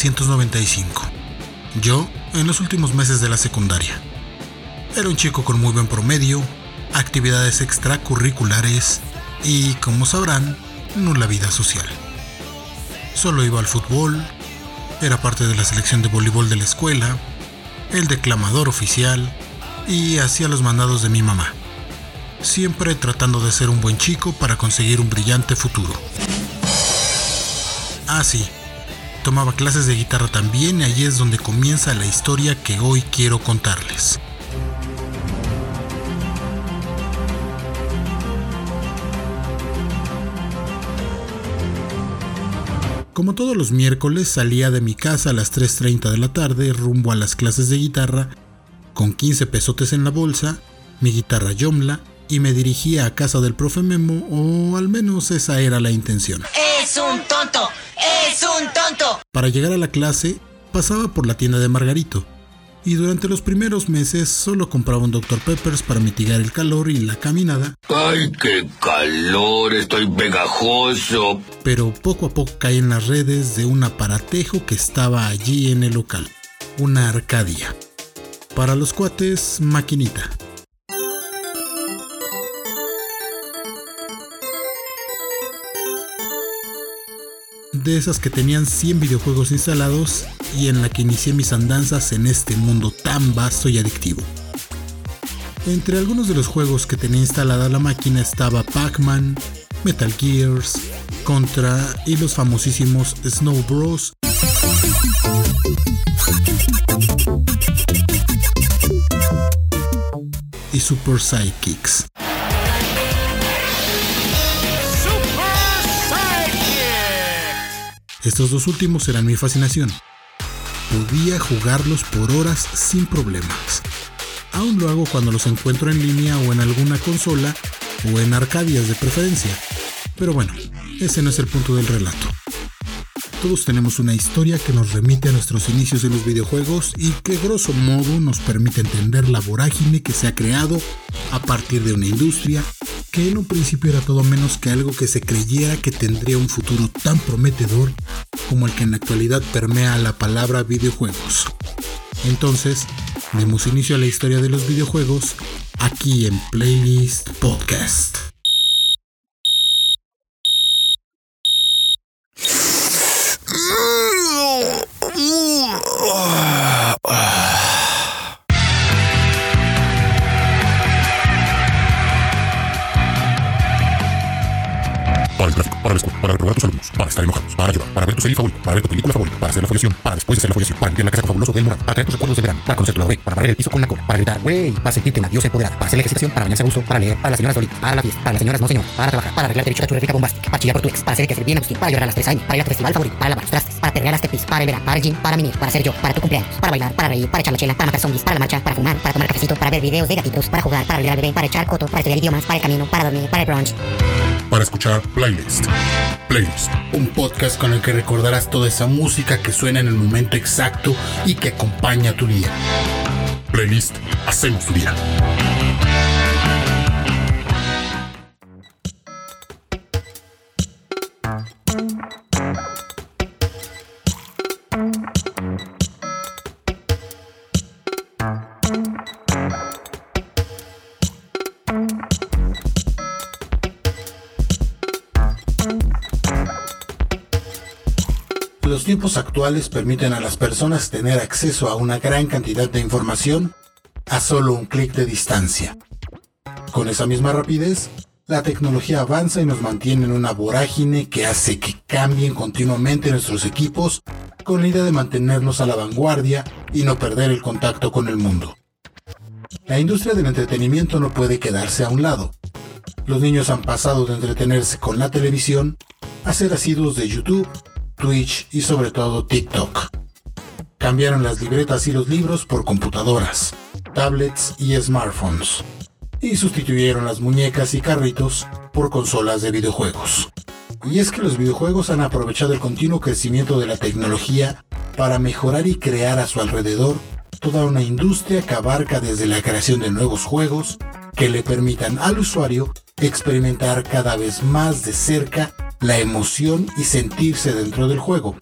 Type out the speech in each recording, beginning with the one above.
1995. Yo en los últimos meses de la secundaria. Era un chico con muy buen promedio, actividades extracurriculares y, como sabrán, nula vida social. Solo iba al fútbol, era parte de la selección de voleibol de la escuela, el declamador oficial y hacía los mandados de mi mamá, siempre tratando de ser un buen chico para conseguir un brillante futuro. Ah, sí, tomaba clases de guitarra también y allí es donde comienza la historia que hoy quiero contarles. Como todos los miércoles salía de mi casa a las 3.30 de la tarde rumbo a las clases de guitarra, con 15 pesotes en la bolsa, mi guitarra Yomla, y me dirigía a casa del profe Memo, o al menos esa era la intención. ¡Es un tonto! ¡Es un tonto! Para llegar a la clase, pasaba por la tienda de Margarito, y durante los primeros meses solo compraba un Dr. Peppers para mitigar el calor y la caminada. ¡Ay, qué calor! Estoy pegajoso. Pero poco a poco caí en las redes de un aparatejo que estaba allí en el local. Una Arcadia. Para los cuates, maquinita. De esas que tenían 100 videojuegos instalados y en la que inicié mis andanzas en este mundo tan vasto y adictivo. Entre algunos de los juegos que tenía instalada la máquina estaba Pac-Man, Metal Gears, Contra y los famosísimos Snow Bros. y Super Sidekicks. Estos dos últimos eran mi fascinación. Podía jugarlos por horas sin problemas. Aún lo hago cuando los encuentro en línea o en alguna consola o en arcadias de preferencia. Pero bueno, ese no es el punto del relato. Todos tenemos una historia que nos remite a nuestros inicios en los videojuegos y que grosso modo nos permite entender la vorágine que se ha creado a partir de una industria que en un principio era todo menos que algo que se creyera que tendría un futuro tan prometedor como el que en la actualidad permea la palabra videojuegos. Entonces, demos inicio a la historia de los videojuegos aquí en Playlist Podcast. Tu serie favorita, para ver tu película favorita, para hacer la follación, para después de hacer la follación, para limpiar la casa fabuloso del moral, para traer tus recuerdos del verano, para conocer tu lado para barrer el piso con la cola, para gritar, güey, para sentirte una diosa empoderada, para hacer la ejercitación, para bañarse a gusto, para leer, para las señoras solitas, para la fiesta, para las señoras no señor, para trabajar, para arreglar derecho a tu rica bombástica, para chillar por tu ex, para hacer que hacer bien Agustín, para llorar a las tres años, para ir a tu festival favorito, para lavar trastes, para perrear las tepis, para el verano, para el gym, para mimir, para ser yo, para tu cumpleaños, para bailar, para reír, para echar la chela, para matar zombies, para la marcha, para fumar, para tomar cafecito, para ver videos de gatitos, para jugar, para al bebé, para echar coto, para estudiar idiomas, para camino, para dormir, para brunch para escuchar Playlist. Playlist. Un podcast con el que recordarás toda esa música que suena en el momento exacto y que acompaña tu día. Playlist. Hacemos tu día. Los tiempos actuales permiten a las personas tener acceso a una gran cantidad de información a solo un clic de distancia. Con esa misma rapidez, la tecnología avanza y nos mantiene en una vorágine que hace que cambien continuamente nuestros equipos con la idea de mantenernos a la vanguardia y no perder el contacto con el mundo. La industria del entretenimiento no puede quedarse a un lado. Los niños han pasado de entretenerse con la televisión a ser asiduos de YouTube Twitch y sobre todo TikTok. Cambiaron las libretas y los libros por computadoras, tablets y smartphones. Y sustituyeron las muñecas y carritos por consolas de videojuegos. Y es que los videojuegos han aprovechado el continuo crecimiento de la tecnología para mejorar y crear a su alrededor toda una industria que abarca desde la creación de nuevos juegos que le permitan al usuario experimentar cada vez más de cerca la emoción y sentirse dentro del juego,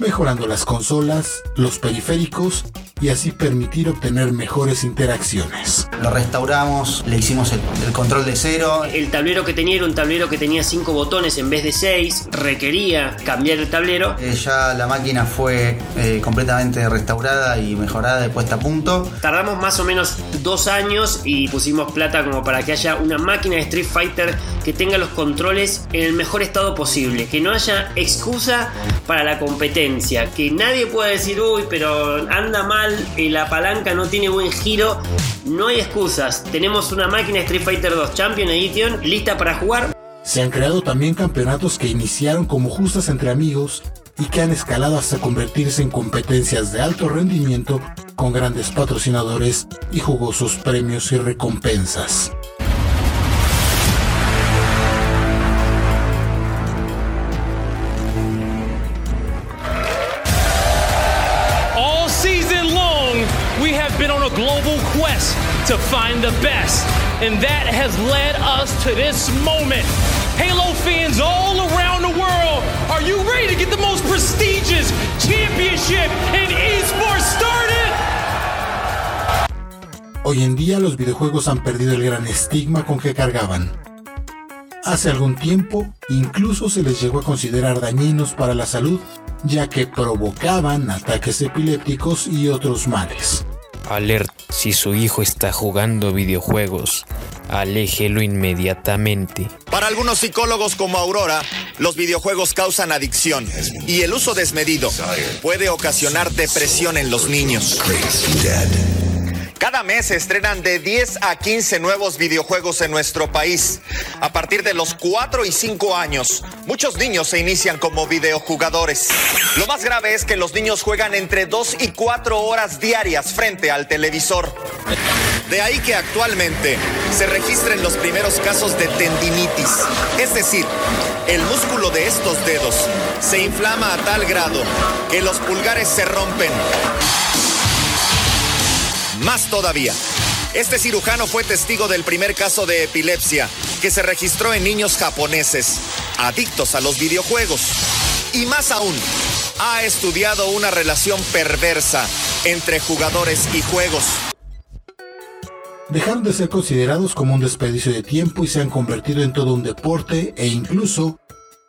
mejorando las consolas, los periféricos y así permitir obtener mejores interacciones. Lo restauramos, le hicimos el, el, control de cero. El tablero que tenía era un tablero que tenía 5 botones en vez de 6, requería cambiar el tablero. Eh, ya la máquina fue eh, completamente restaurada y mejorada de puesta a punto. Tardamos más o menos dos años y pusimos plata como para que haya una máquina de Street Fighter que tenga los controles en el mejor estado posible, que no haya excusa para la competencia, que nadie pueda decir, uy, pero anda mal, y la palanca no tiene buen giro, no hay excusas. Tenemos una máquina Street Fighter 2 Champion Edition lista para jugar. Se han creado también campeonatos que iniciaron como justas entre amigos y que han escalado hasta convertirse en competencias de alto rendimiento con grandes patrocinadores y jugosos premios y recompensas. Quest to find the best, and that has led us to this moment. Halo fans all around the world, are you ready to get the most prestigious championship in esports started? Hoy en día los videojuegos han perdido el gran estigma con que cargaban. Hace algún tiempo incluso se les llegó a considerar dañinos para la salud ya que provocaban ataques epilépticos y otros males. Alert, si su hijo está jugando videojuegos, aléjelo inmediatamente. Para algunos psicólogos como Aurora, los videojuegos causan adicción y el uso desmedido puede ocasionar depresión en los niños. Cada mes se estrenan de 10 a 15 nuevos videojuegos en nuestro país. A partir de los 4 y 5 años, muchos niños se inician como videojugadores. Lo más grave es que los niños juegan entre 2 y 4 horas diarias frente al televisor. De ahí que actualmente se registren los primeros casos de tendinitis, es decir, el músculo de estos dedos se inflama a tal grado que los pulgares se rompen. Más todavía, este cirujano fue testigo del primer caso de epilepsia que se registró en niños japoneses, adictos a los videojuegos. Y más aún, ha estudiado una relación perversa entre jugadores y juegos. Dejaron de ser considerados como un desperdicio de tiempo y se han convertido en todo un deporte e incluso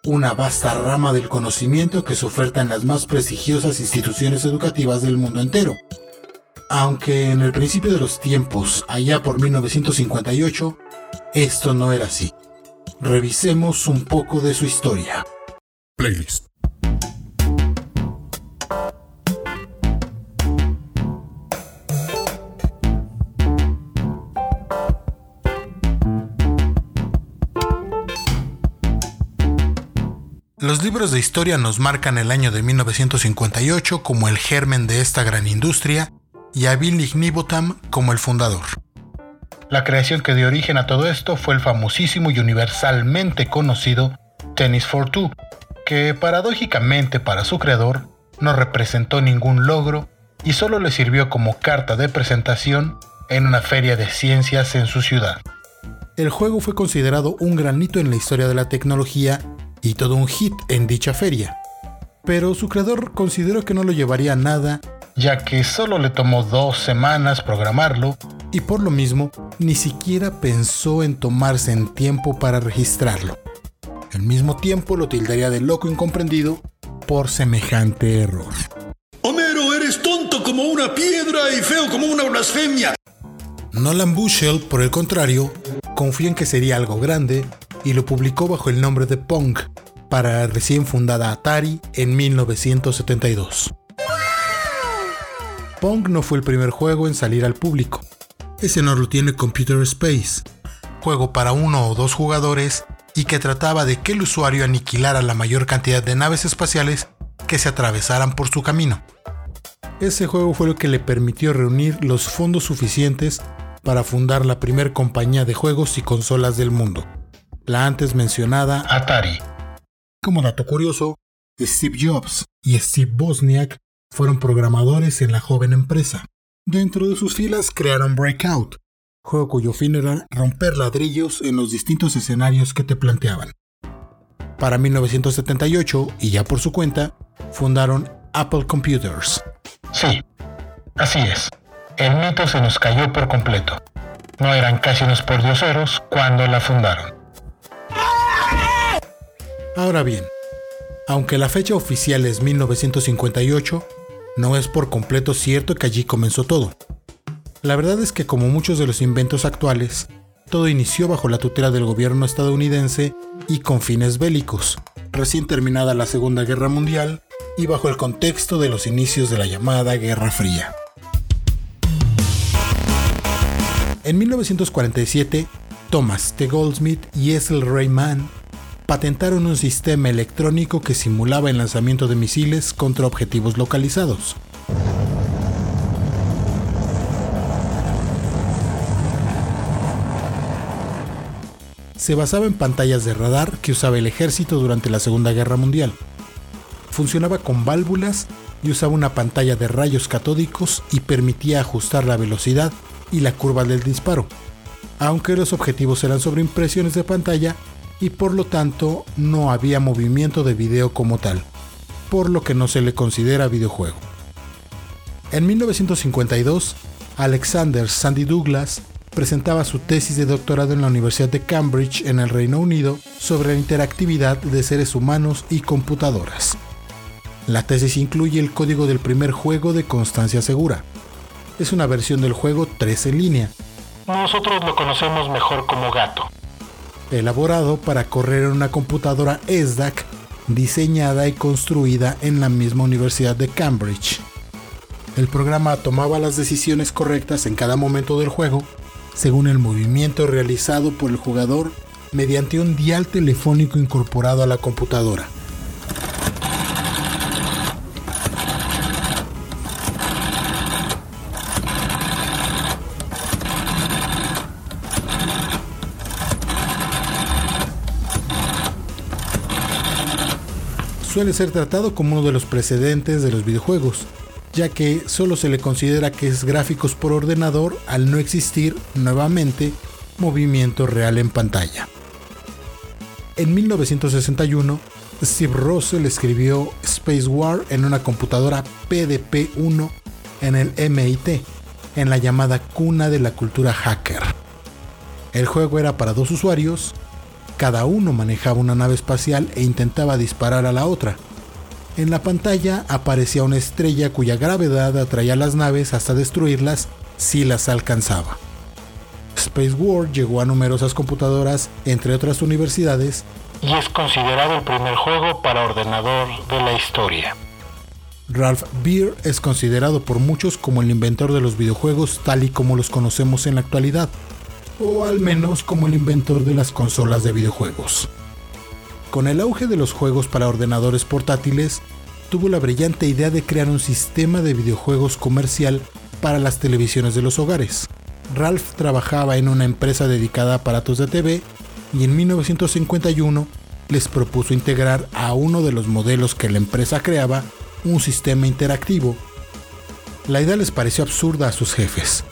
una vasta rama del conocimiento que se oferta en las más prestigiosas instituciones educativas del mundo entero. Aunque en el principio de los tiempos, allá por 1958, esto no era así. Revisemos un poco de su historia. Playlist. Los libros de historia nos marcan el año de 1958 como el germen de esta gran industria y a Bill Ignibotham como el fundador. La creación que dio origen a todo esto fue el famosísimo y universalmente conocido Tennis for Two, que paradójicamente para su creador no representó ningún logro y solo le sirvió como carta de presentación en una feria de ciencias en su ciudad. El juego fue considerado un gran hito en la historia de la tecnología y todo un hit en dicha feria, pero su creador consideró que no lo llevaría a nada ya que solo le tomó dos semanas programarlo y por lo mismo ni siquiera pensó en tomarse en tiempo para registrarlo. Al mismo tiempo lo tildaría de loco incomprendido por semejante error. Homero, eres tonto como una piedra y feo como una blasfemia. Nolan Bushell, por el contrario, confió en que sería algo grande y lo publicó bajo el nombre de Pong para la recién fundada Atari en 1972. Pong no fue el primer juego en salir al público. Ese no lo tiene Computer Space, juego para uno o dos jugadores y que trataba de que el usuario aniquilara la mayor cantidad de naves espaciales que se atravesaran por su camino. Ese juego fue lo que le permitió reunir los fondos suficientes para fundar la primera compañía de juegos y consolas del mundo, la antes mencionada Atari. Como dato curioso, Steve Jobs y Steve Bosniak fueron programadores en la joven empresa. Dentro de sus filas crearon Breakout, juego cuyo fin era romper ladrillos en los distintos escenarios que te planteaban. Para 1978, y ya por su cuenta, fundaron Apple Computers. Sí, así es. El mito se nos cayó por completo. No eran casi unos pordioseros cuando la fundaron. Ahora bien, aunque la fecha oficial es 1958, no es por completo cierto que allí comenzó todo. La verdad es que como muchos de los inventos actuales, todo inició bajo la tutela del gobierno estadounidense y con fines bélicos, recién terminada la Segunda Guerra Mundial y bajo el contexto de los inicios de la llamada Guerra Fría. En 1947, Thomas T. Goldsmith y Ethel Ray Mann patentaron un sistema electrónico que simulaba el lanzamiento de misiles contra objetivos localizados. Se basaba en pantallas de radar que usaba el ejército durante la Segunda Guerra Mundial. Funcionaba con válvulas y usaba una pantalla de rayos catódicos y permitía ajustar la velocidad y la curva del disparo, aunque los objetivos eran sobre impresiones de pantalla y por lo tanto no había movimiento de video como tal, por lo que no se le considera videojuego. En 1952, Alexander Sandy Douglas presentaba su tesis de doctorado en la Universidad de Cambridge en el Reino Unido sobre la interactividad de seres humanos y computadoras. La tesis incluye el código del primer juego de Constancia Segura. Es una versión del juego 3 en línea. Nosotros lo conocemos mejor como gato. Elaborado para correr en una computadora ESDAC diseñada y construida en la misma Universidad de Cambridge. El programa tomaba las decisiones correctas en cada momento del juego según el movimiento realizado por el jugador mediante un dial telefónico incorporado a la computadora. Suele ser tratado como uno de los precedentes de los videojuegos, ya que solo se le considera que es gráficos por ordenador al no existir, nuevamente, movimiento real en pantalla. En 1961, Steve Russell escribió Space War en una computadora PDP-1 en el MIT, en la llamada cuna de la cultura hacker. El juego era para dos usuarios, cada uno manejaba una nave espacial e intentaba disparar a la otra. En la pantalla aparecía una estrella cuya gravedad atraía las naves hasta destruirlas si las alcanzaba. Space War llegó a numerosas computadoras, entre otras universidades, y es considerado el primer juego para ordenador de la historia. Ralph Beer es considerado por muchos como el inventor de los videojuegos tal y como los conocemos en la actualidad, o al menos como el inventor de las consolas de videojuegos. Con el auge de los juegos para ordenadores portátiles, tuvo la brillante idea de crear un sistema de videojuegos comercial para las televisiones de los hogares. Ralph trabajaba en una empresa dedicada a aparatos de TV y en 1951 les propuso integrar a uno de los modelos que la empresa creaba un sistema interactivo. La idea les pareció absurda a sus jefes.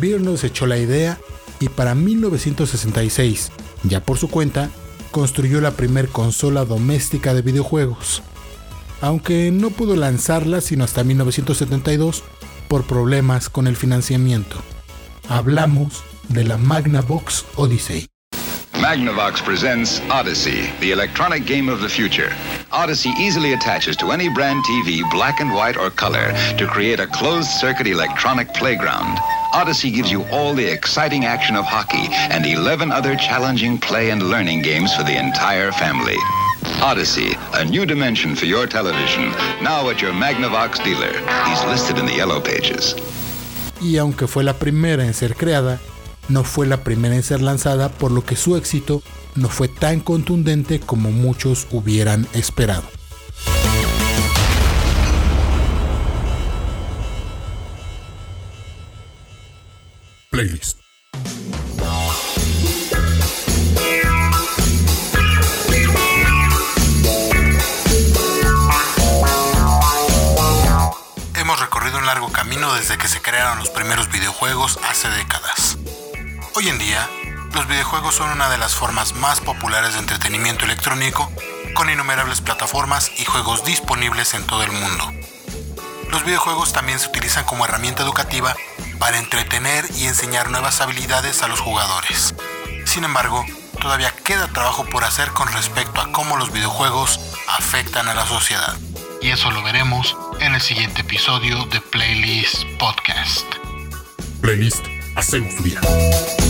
Beer echó la idea y para 1966, ya por su cuenta, construyó la primer consola doméstica de videojuegos, aunque no pudo lanzarla sino hasta 1972 por problemas con el financiamiento. Hablamos de la Magnavox Odyssey. Magnavox presents Odyssey, the electronic game of the future. Odyssey easily attaches to any brand TV, black and white or color, to create a closed circuit electronic playground. Odyssey gives you all the exciting action of hockey and 11 other challenging play and learning games for the entire family. Odyssey, a new dimension for your television, now at your Magnavox dealer. He's listed in the yellow pages. Y aunque fue la primera en ser creada, no fue la primera en ser lanzada, por lo que su éxito no fue tan contundente como muchos hubieran esperado. Hemos recorrido un largo camino desde que se crearon los primeros videojuegos hace décadas. Hoy en día, los videojuegos son una de las formas más populares de entretenimiento electrónico, con innumerables plataformas y juegos disponibles en todo el mundo. Los videojuegos también se utilizan como herramienta educativa para entretener y enseñar nuevas habilidades a los jugadores. Sin embargo, todavía queda trabajo por hacer con respecto a cómo los videojuegos afectan a la sociedad. Y eso lo veremos en el siguiente episodio de Playlist Podcast. Playlist, hacemos tu.